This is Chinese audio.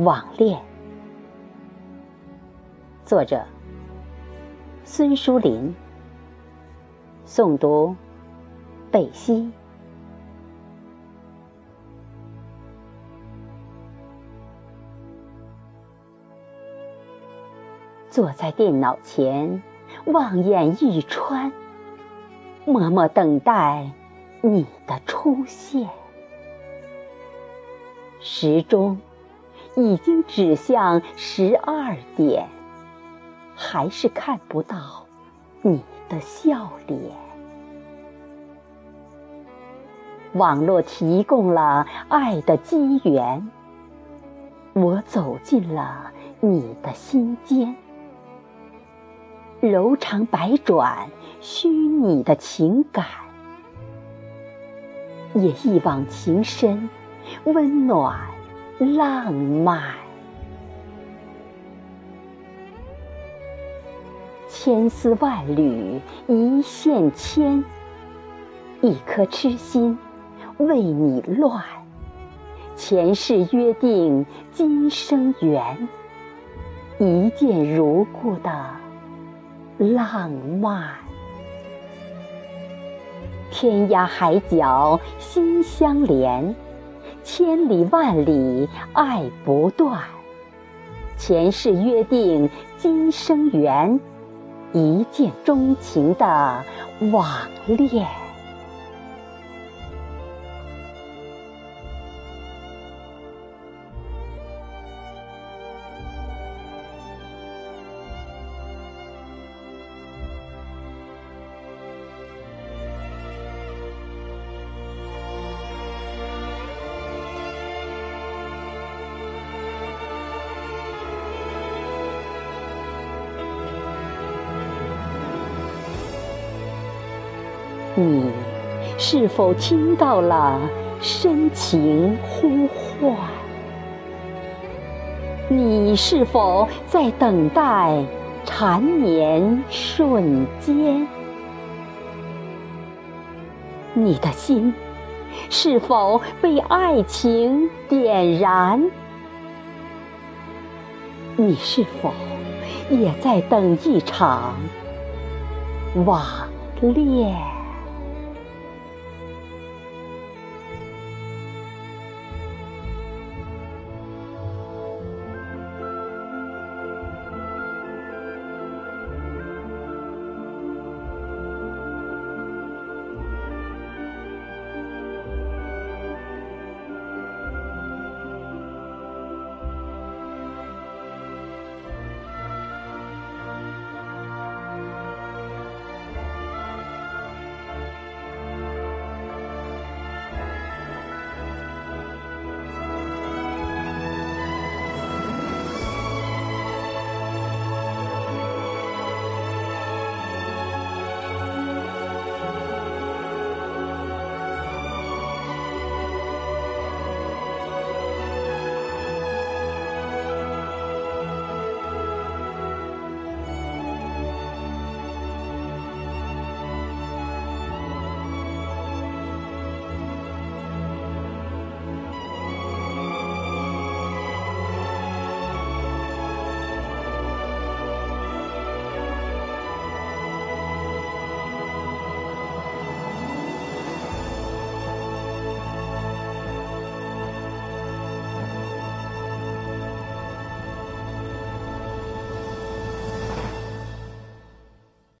网恋。作者：孙淑林。诵读：贝西。坐在电脑前，望眼欲穿，默默等待你的出现。时钟已经指向十二点，还是看不到你的笑脸。网络提供了爱的机缘，我走进了你的心间。柔肠百转，虚拟的情感，也一往情深，温暖浪漫。千丝万缕一线牵，一颗痴心为你乱。前世约定，今生缘，一见如故的。浪漫，天涯海角心相连，千里万里爱不断。前世约定，今生缘，一见钟情的网恋。你是否听到了深情呼唤？你是否在等待缠绵瞬间？你的心是否被爱情点燃？你是否也在等一场网恋？